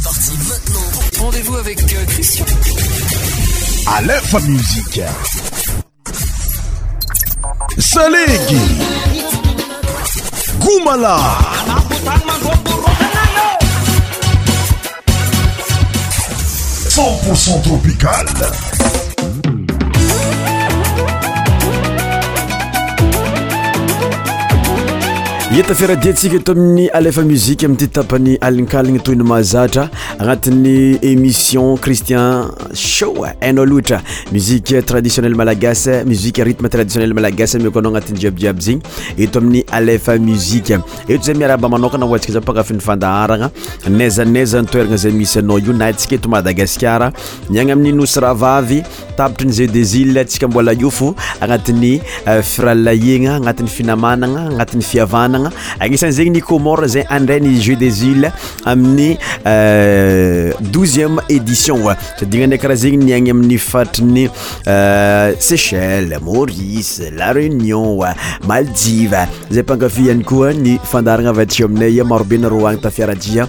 C'est parti maintenant. Rendez-vous avec euh, Christian. À l'info musique. Salegi. Goumala. pour tropical. etafiradi ntsika eto amin'ny alfa muzike mitytapany alinkalina toyny mahazatra agnatiny émission christien sh ana oatra musie traditionel malagas miermetradiie malagaskoana anati'y jiabyjiaby zegny eto amiy amnaaemaaaaiyamis tre ska mbolaooanatyaanatyfiaaana anatiny fiavanana agnisanyzegny ni comort zay andra euh, ny jeu des iles amin'ny douxième éditiona sadina andakaraha zegny niaigny amin'ny fatriny euh, sechelle marise la réunion maldive zay mpangafiihany koa ny fandaragna avatio aminay a marobenaro agny tafiaratia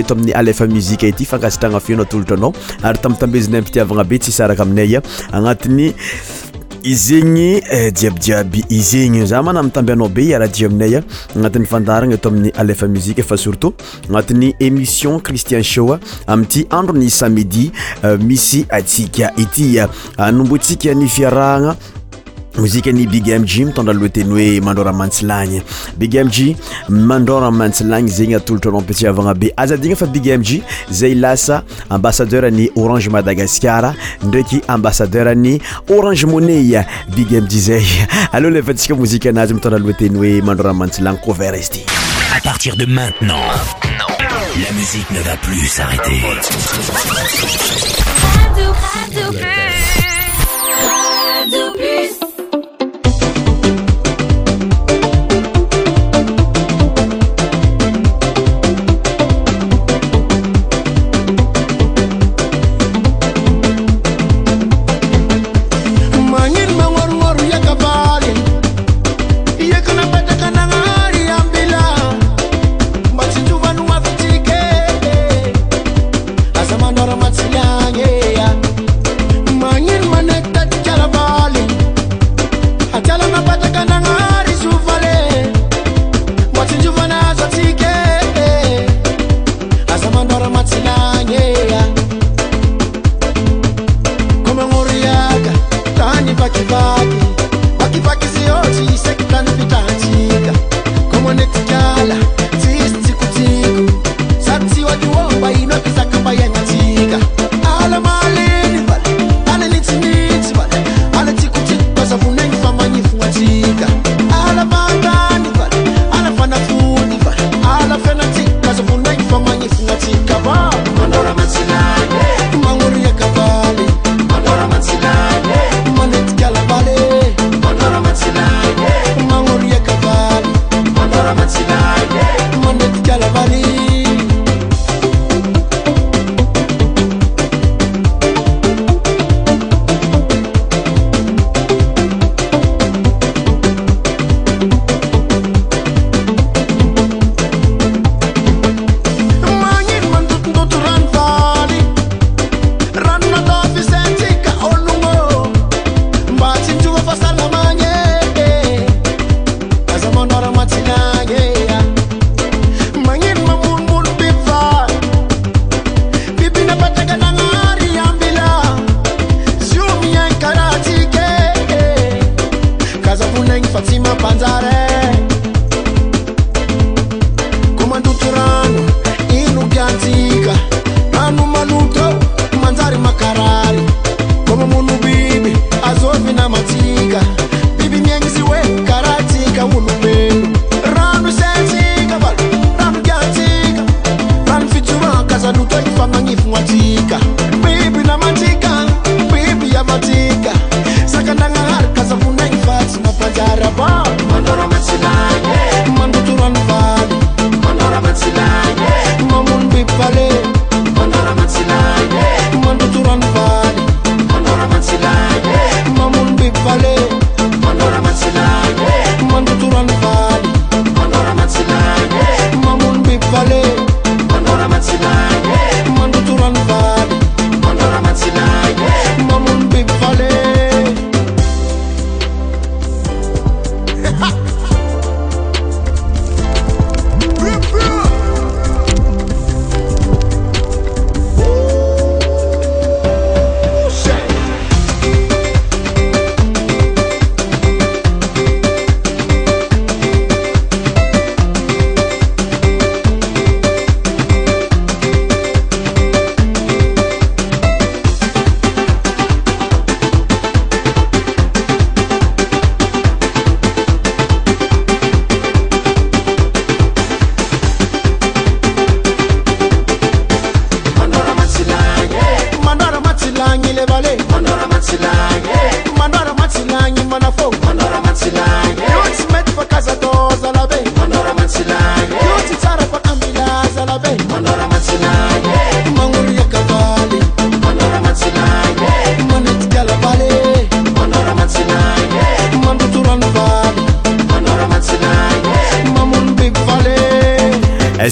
eto amin'ny alefa muzika ity fangasitrana feno atolotra anao ary tamitambezinay mifitiavagna be tsysaraka aminaya ah. agnatin'ny izegny jiabijiaby eh, izegny za mana mitambynao be iarahaji aminay a ah. agnatin'ny fandarana eto amin'ny alfa muzika fa surtout agnatin'ny émission christien shoa ah, ami'ity androny samedi eh, misy atsika itya anombontsika ny fiarahana ni big mg mitondra lohateny hoe mandora mantsilagne big mg mandora mantsilagne zegny atolotra anao ampitsivagna be azadigna fa big mg zay lasa ambassadeur ny orange madagascar ndraiky ambassadeur ni orange money big mg zay allô lefantsika mozika anazy mitondra lohateny hoe mandora mantsilagne cover ty à partir de maintenant la musique ne va plus s'arrêter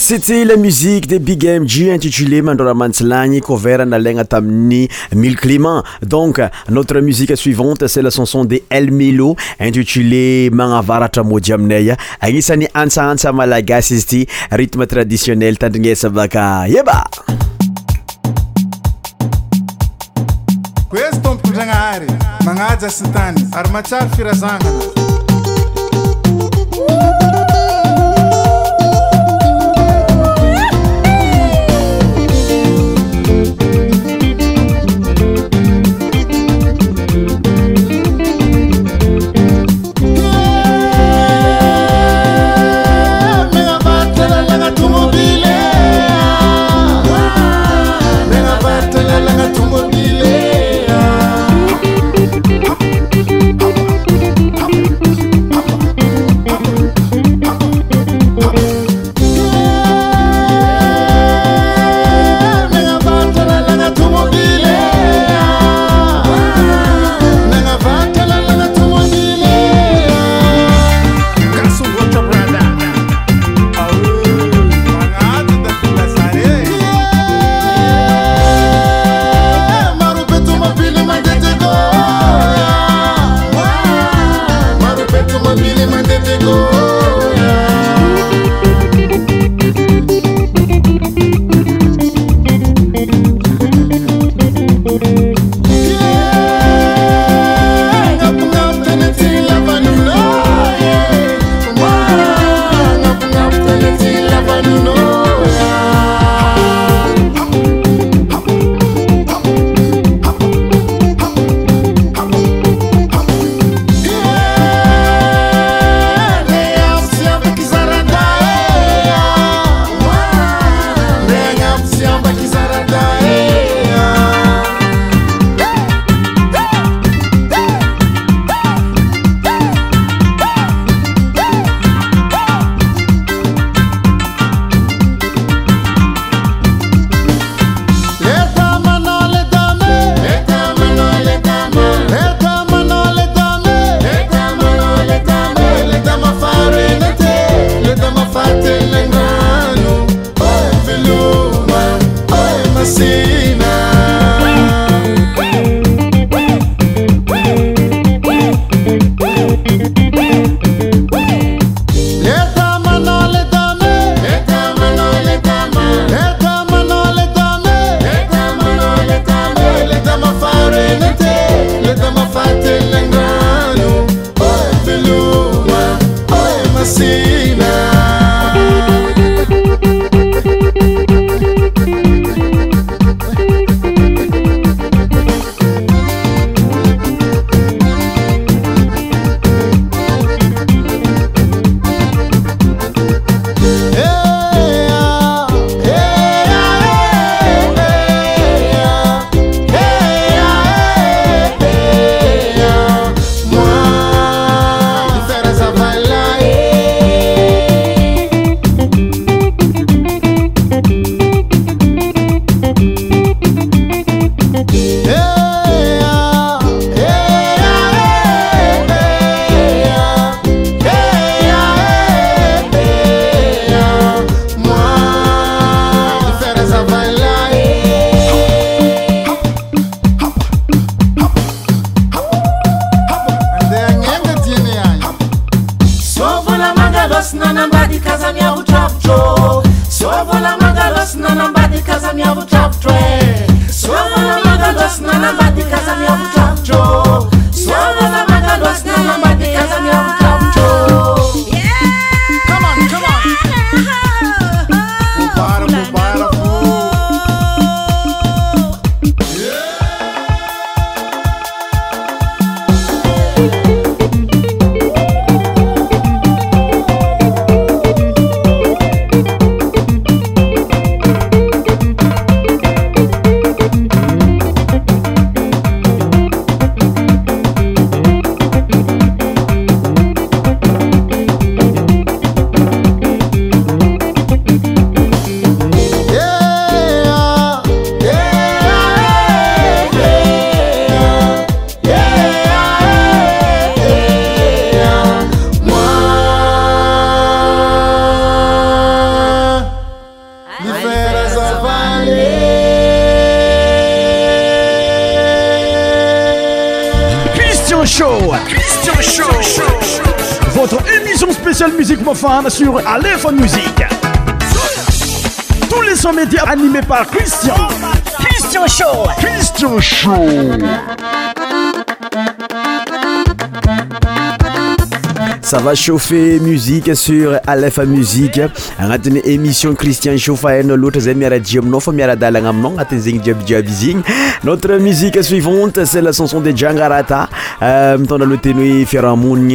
c'était la musique de Big MG intitulée Mandora Manslani, cover en alain Tamni, Mille Donc, notre musique suivante, c'est la chanson de El Milo, intitulée Mangavara Modiamneya. Aïsani Ansa Ansa Malagasy, rythme traditionnel tandrinesa baka yeba. Questo mpidragnahary, magnaja sintany, ary sur Aléphone Music. Tous les sons médias animés par Christian. Christian Show. Christian Show. Ça va chauffer musique sur on Musique une émission Christian Show. l'autre notre musique suivante c'est la chanson de Djangarata euh, le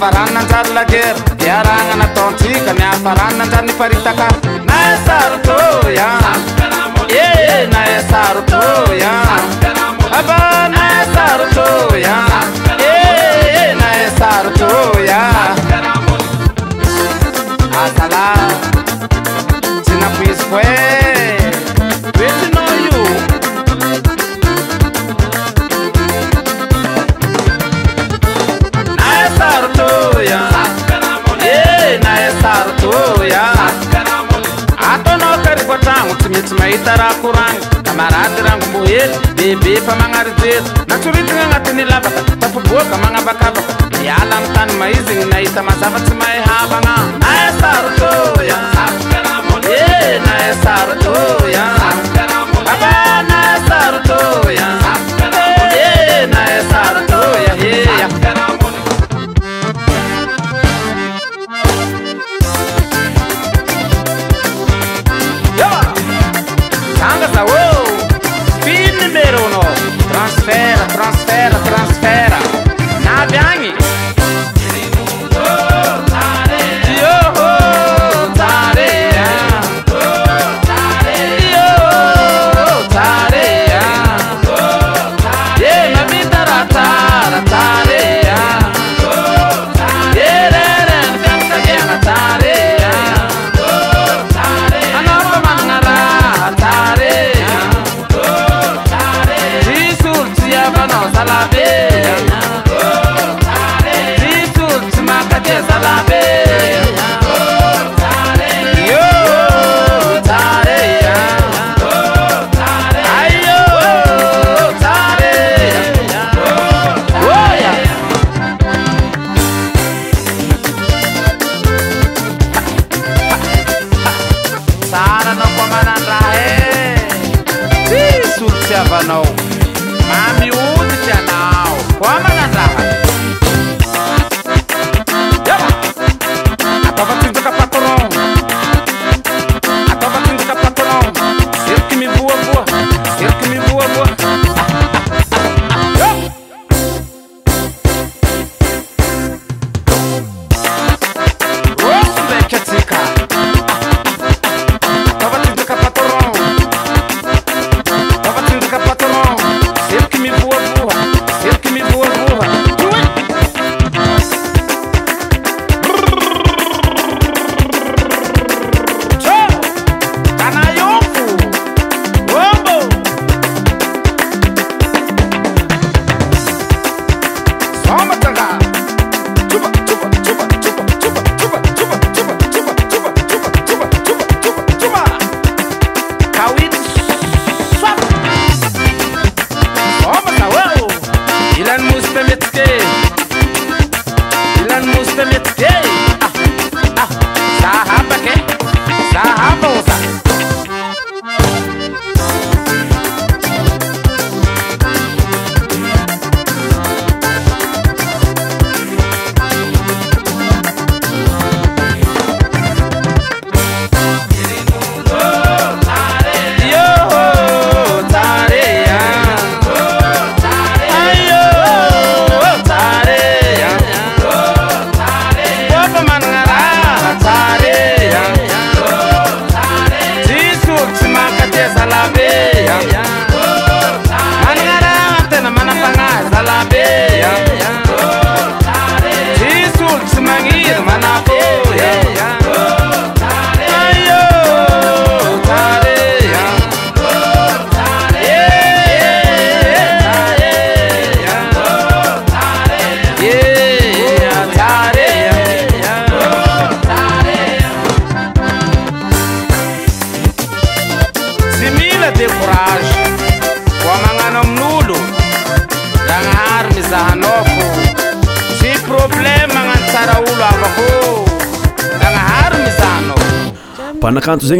farananjany la gerra biaragnanataontsika niahfaranna njanynifaritaka na tr aee naatr aaraee na sarotr iaayapozyo tsy mahita raha korany kamaraty rango mohely bebe fa magnarizety natsorintign' agnatinylavaka tafoboaka magnavakavaka miala ny tany ma izygny nahita mazava tsy mahy havagna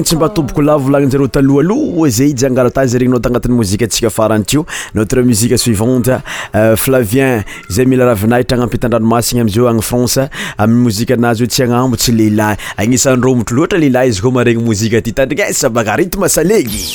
tsy mbahatoboko la volagni nzareo talohaloa zay jiangarata za regny nao tanatin'ny mozikaatsika faranytyo notre musique suivante euh, flavien zay mila rahavinahitra agnampihitandranomasigny amzio agny france amiy mozika anazy oe tsy hagnambo tsy lehilah agnisan'ny ro motro latra lehilah izy koa maregny mozika ty tandrignesa bakaritme saleky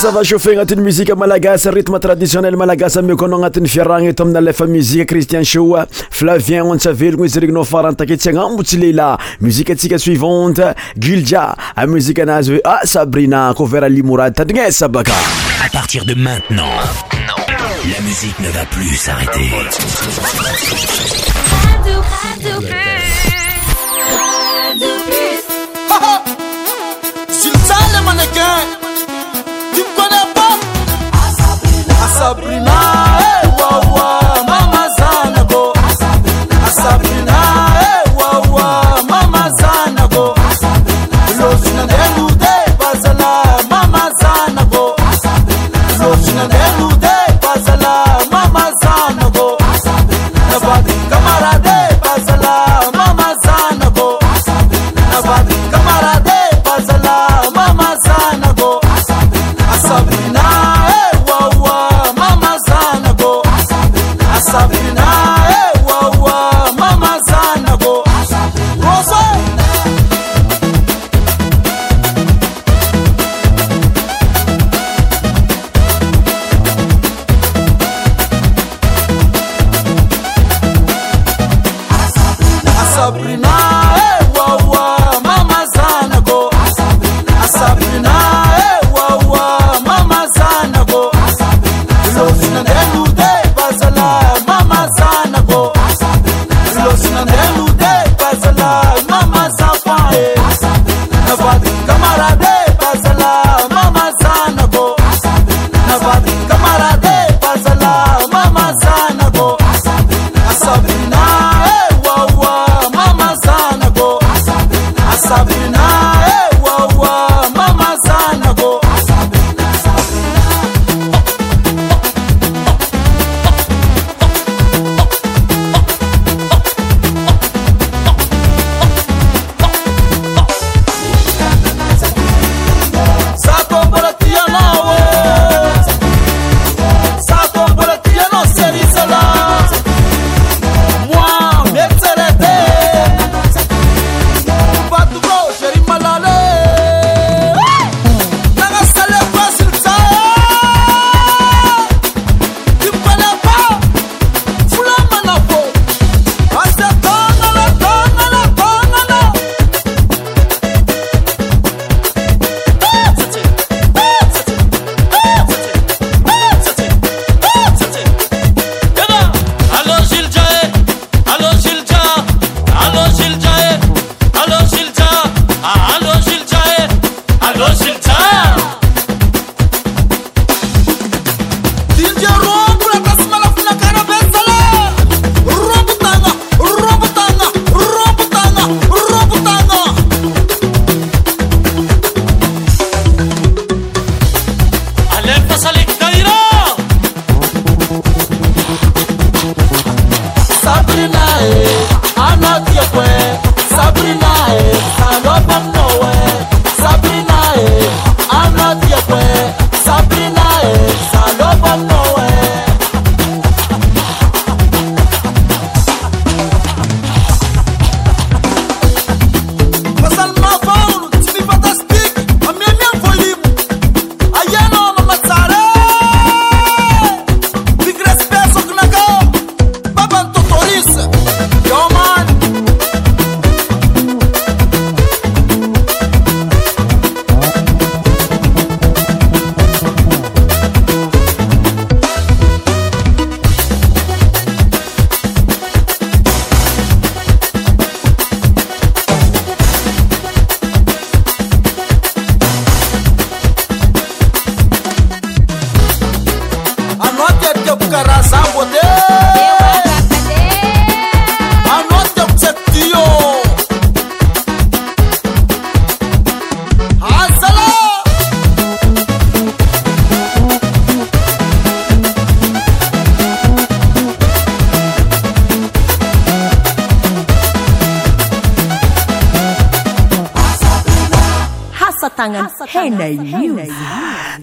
Ça va chauffer, chauffe agnatin'ny muzika malagasy rythme traditionnel malagasy une agnatin'ny et tombe dans lefa musique christian show flavien ontsavelogno izy regninao farantake tsy agnambo tsy lehilahy muzika suivante gilja amuzika anazy hoe ah sabrina cover à mourad tandrignesa Sabaka. à partir de maintenant la musique ne va plus s'arrêter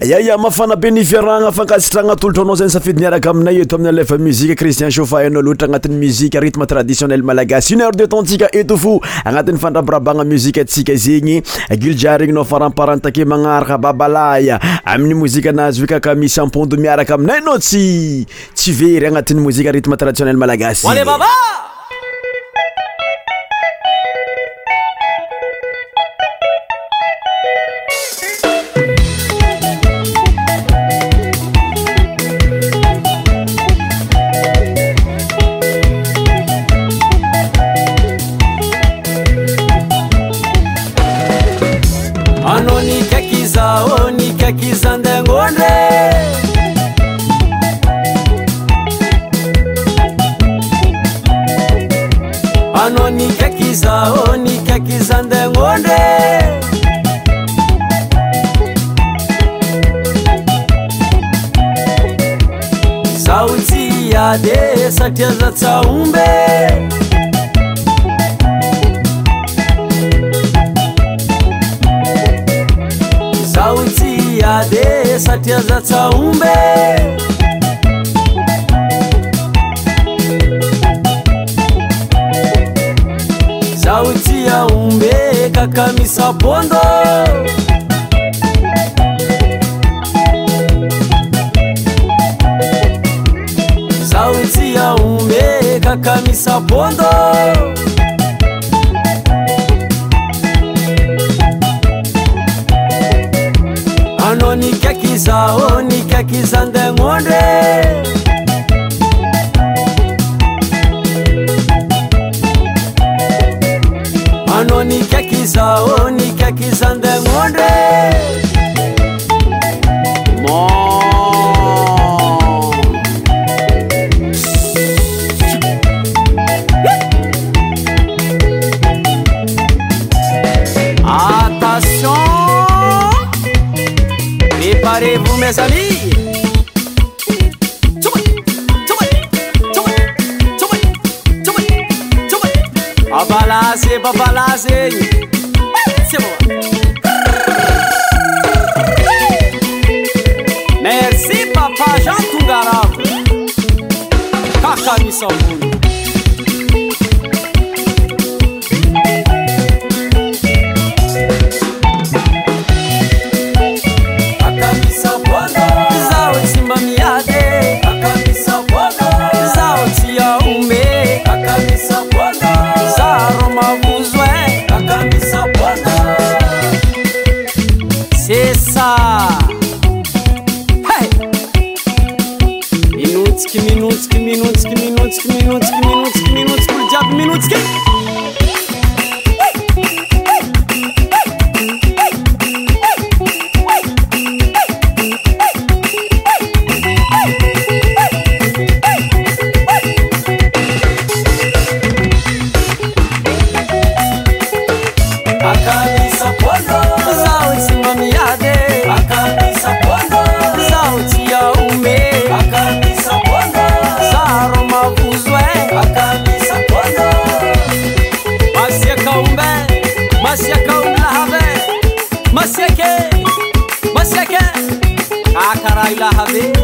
yaya mafanabe nivyaragna afankasitra agnatolotranao ze ny safidy miaraka aminay eto amin'ny aleva muzique cristien caufa anao loatra agnatin'ny muzique rythme traditionnel malagasy une heur de tompstsika eto fo agnatin'ny fandrabarabagna muziqaantsika zegny guiljar igny nao faramparantake magnaraka babalaya amin'ny mozika anazy oe kakamisy ampondo miaraka aminay anao tsy tsy very agnatin'ny mozique rithme traditionel malagasylev tears that fondo. Ano nikekiza o nikekiza nde Ano nikekiza o nikekiza nde Nova Valazei. Merci, papa Jean Tungarava. Kaka Missambu. ¡Ay, la jalea!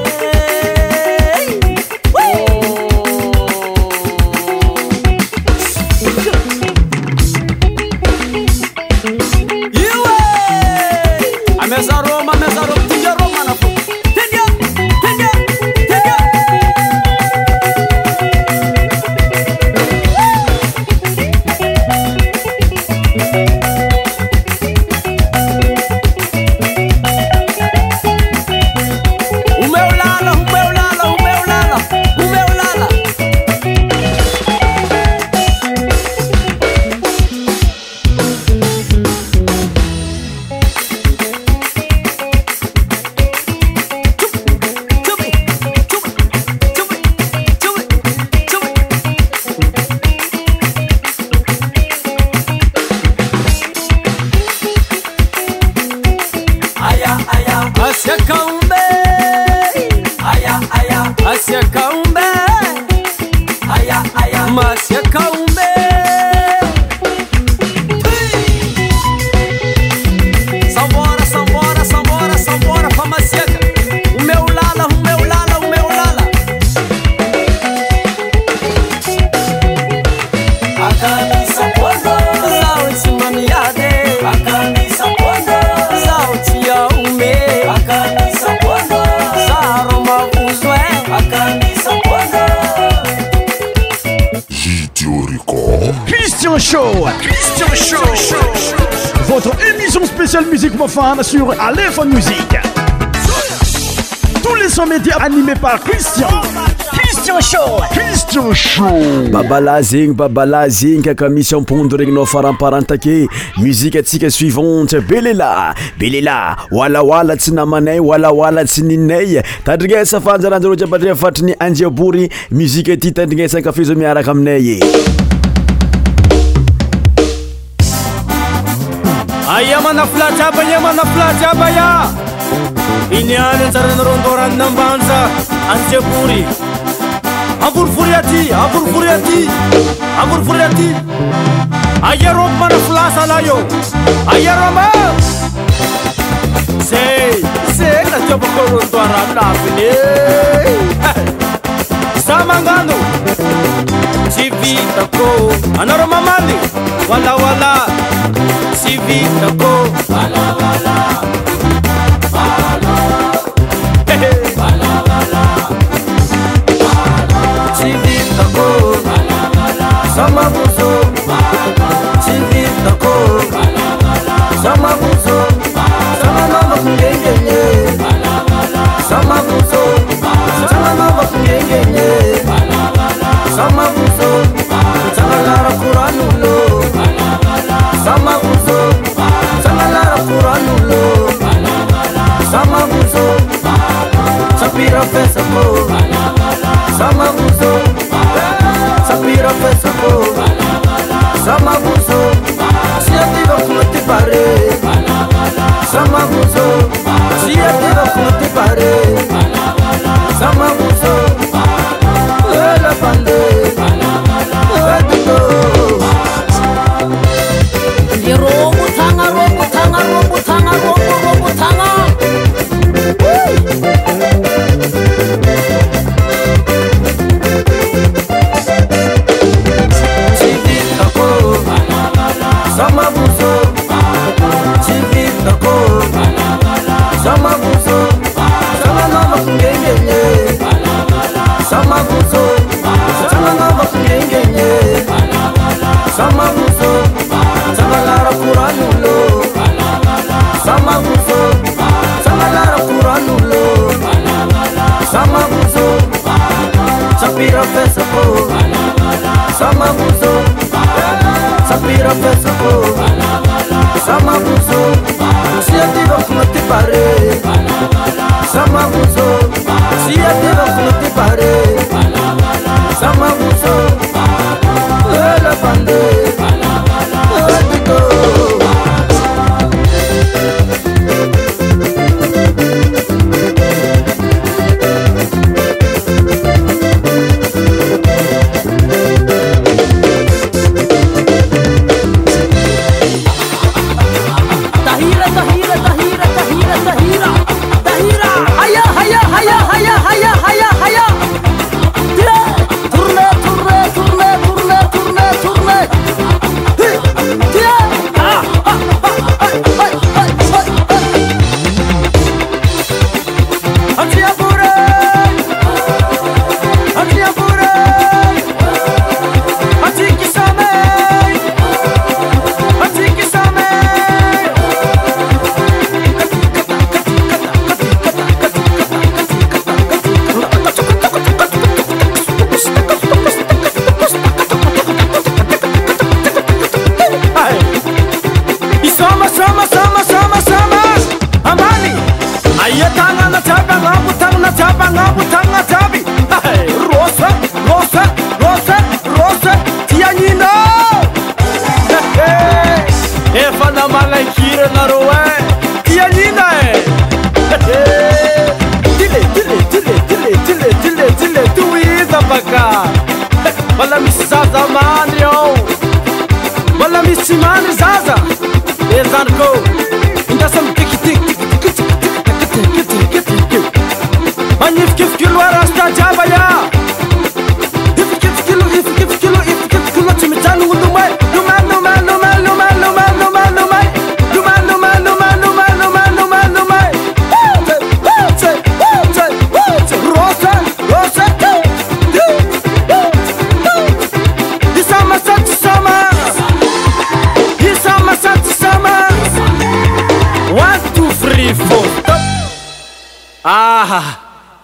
cristianshbabalay zegny babalay zegny kaka misy ampondo regnynao faramparantake muzika atsika suivante belelah belelahy oalaoala tsy namanay oalaoala tsy ninnay tandrignesa faanjaranjaro jiabadrifatriny anjiabory muzika ty tandrinesan kafaza miaraka aminaye aiah manaplajy abaia manaplajyabaya inyany anjaranaro andoraninambanza anzevory avoryvory aty avoryvory aty avoryvory aty aiarom manaflasa lahio aiaroma zay zena tiomakooandoara laviny sanaromama Sapira pesa mo Sama buzo Sapira pesa mo Sama buzo Siete va flutti pare Sama buzo Siete va flutti pare Sama buzo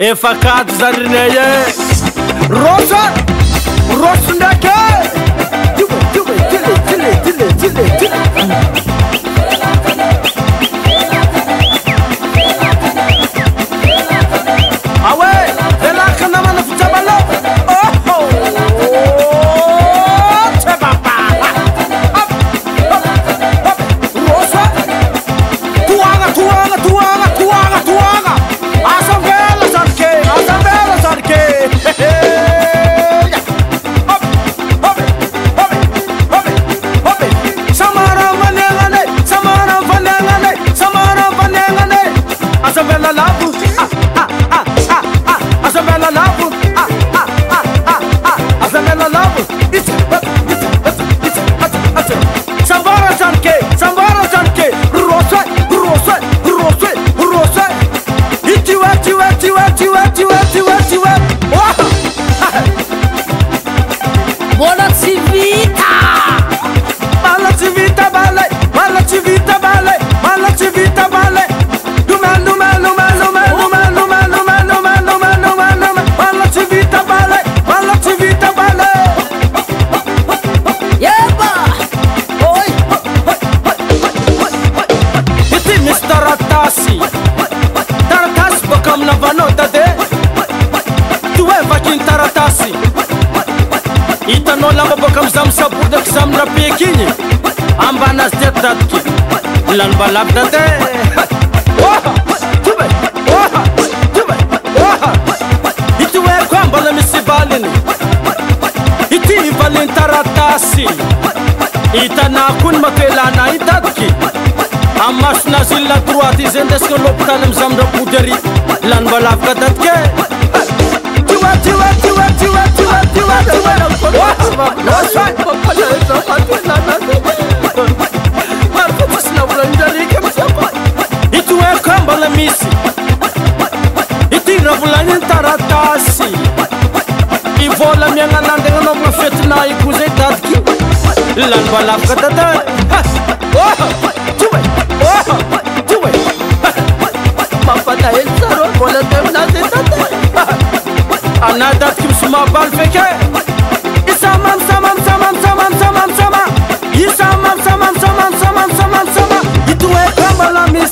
efakaτς darnele rosa lambabôka am zamysabodako zamin-dra piky igny ambanazy diat datiky lanimbalavy daty e hity hoai koa mbala misy syvalyny hity valiny taratasy itanàkoa ny mapilana i datiky ammasonazy ilna droite izendesika lopitaly amy zami-drabodry ary lanymbalavikadatika e ity aka mbala misy ityny raha volaniny taratasy ivôla miagnanandry agna anao mofetina ioko zay datiky lanymbalavaka e. tataana datika misomaabaly fak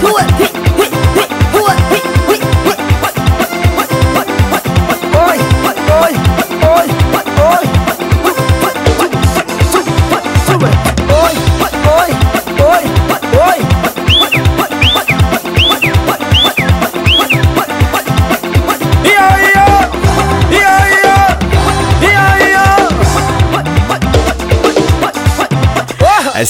do it.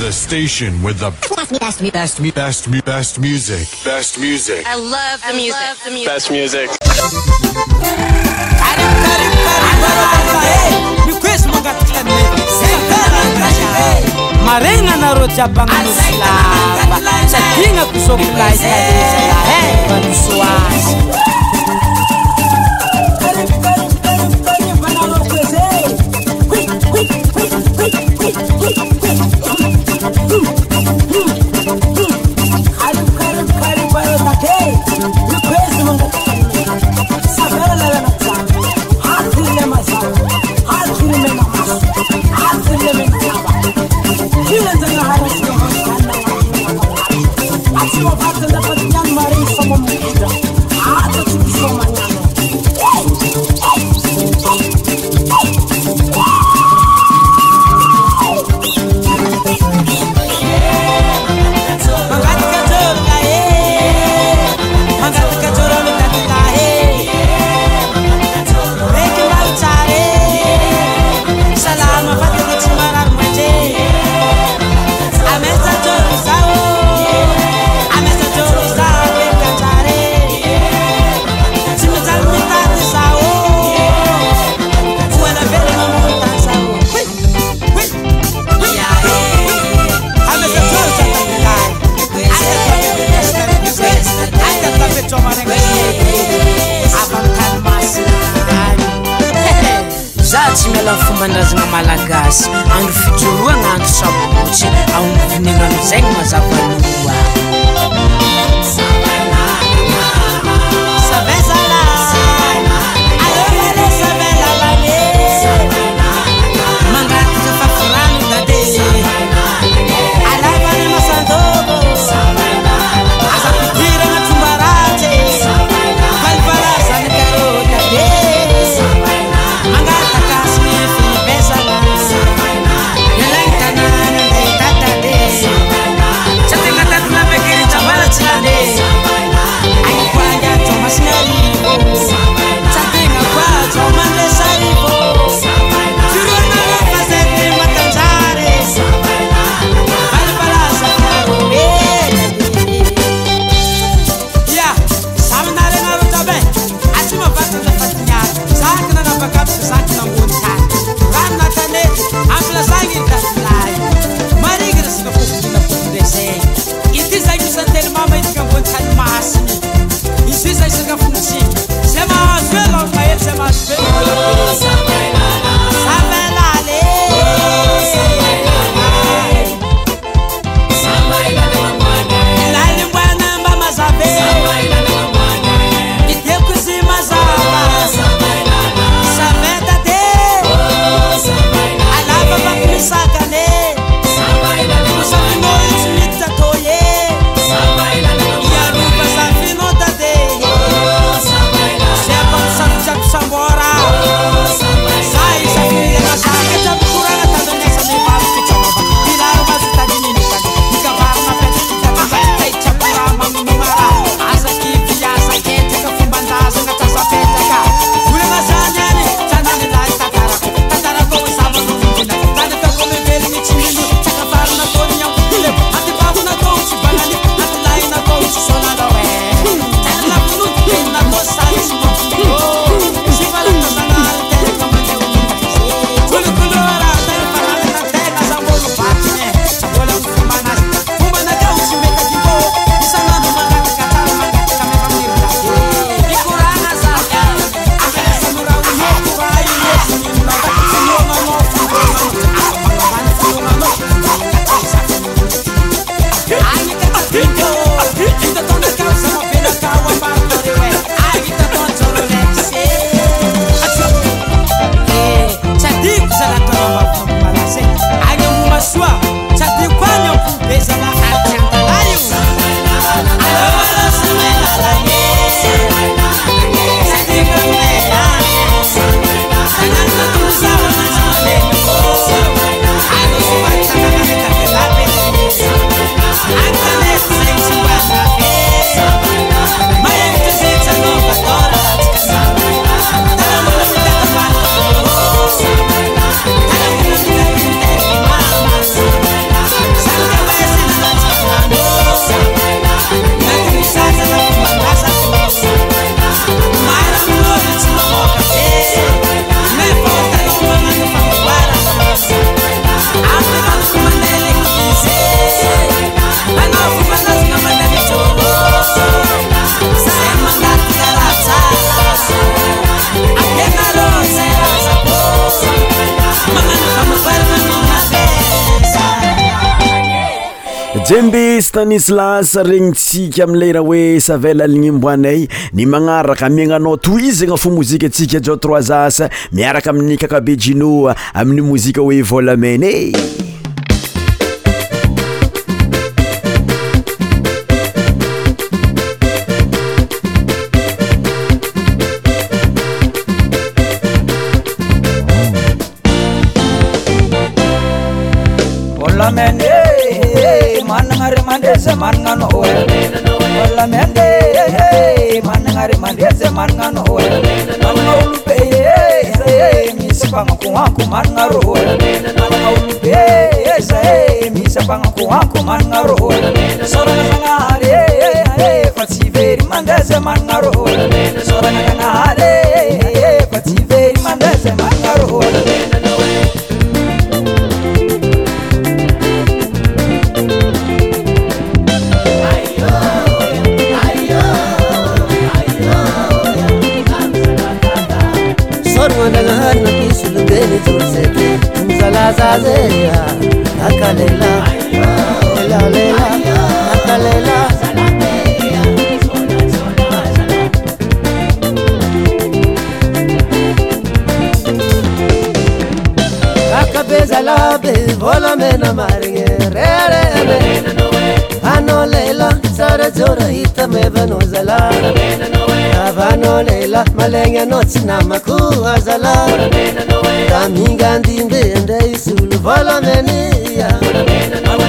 The station with the best, best, best, best, best music. Best music. I love the I music. Love the music. Best music. maregna nareo jiaby agnanosy lava satria gnako zao milazaesalaa e manoso Sino parte na pagyan maring sa mamaya stanislas regnytsika amileira hoe savel alignymboan ay ny magnaraka miaignanao toi zegna fa mozika atsika jao troizasa miaraka amin'ny kakabe jinoa amin'ny mozika hoe volamany e sabagnakoanko manana rôhô sabanaana aryee e fa tsy very mandeha za manana roô labe vôlamena marigny re ana lela tsara ja rahita mevanazalavana lela malegny anao tsy namakoazala da mingandimbe nde isolo vôlamenyaaazaaka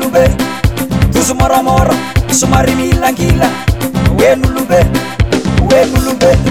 nulumbe tuzu moro moro sumari milan kila we nulumbe we nulumbe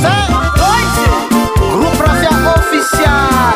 Zé Dois Grupo Oficial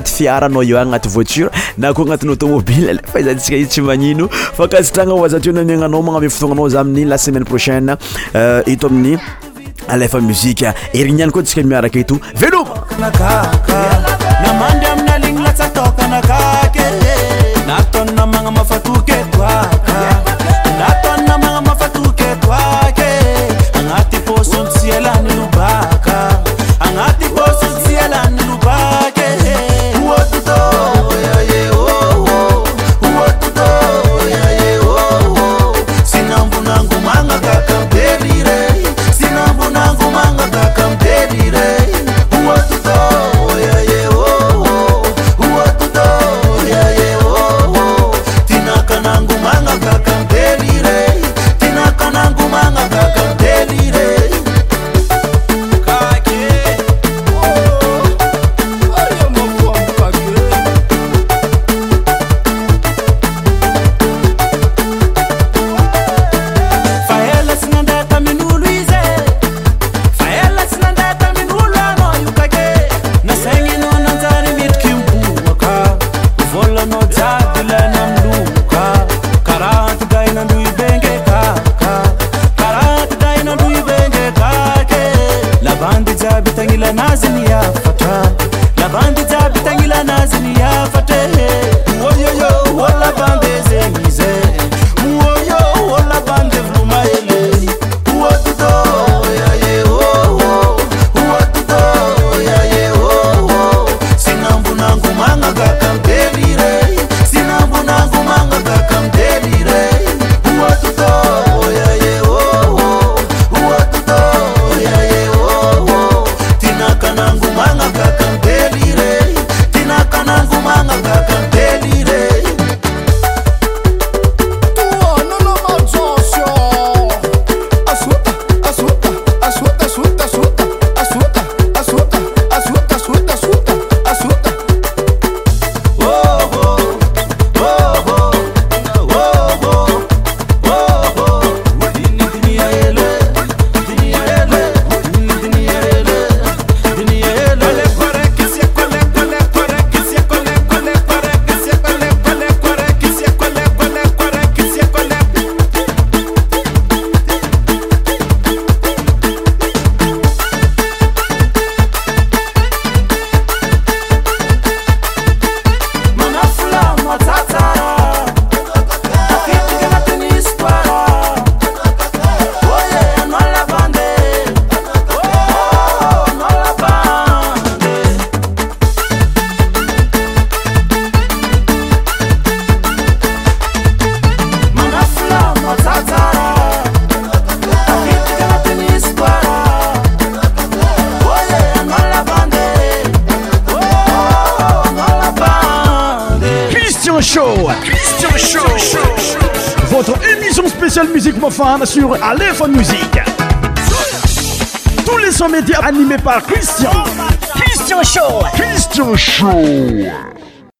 tfiaranao o agnaty voiture na koa agnatin'ny automobily lefa zantsika izy tsy magnino fa kazitragna azateo namiagnanao magname fotonanao za amin'ny la semaine prochaine euh, eto amin'ny alefa muzika erinany koa tsika miaraka eto veloma sur Alain